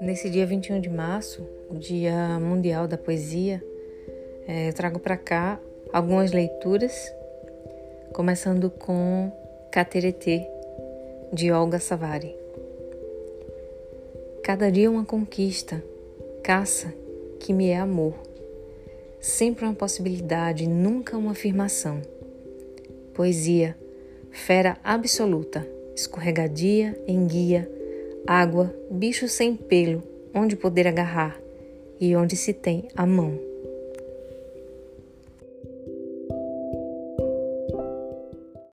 Nesse dia 21 de março, o Dia Mundial da Poesia, é, eu trago para cá algumas leituras, começando com Cateretê, de Olga Savari. Cada dia uma conquista, caça que me é amor. Sempre uma possibilidade, nunca uma afirmação. Poesia, fera absoluta, escorregadia, enguia, água, bicho sem pelo, onde poder agarrar e onde se tem a mão.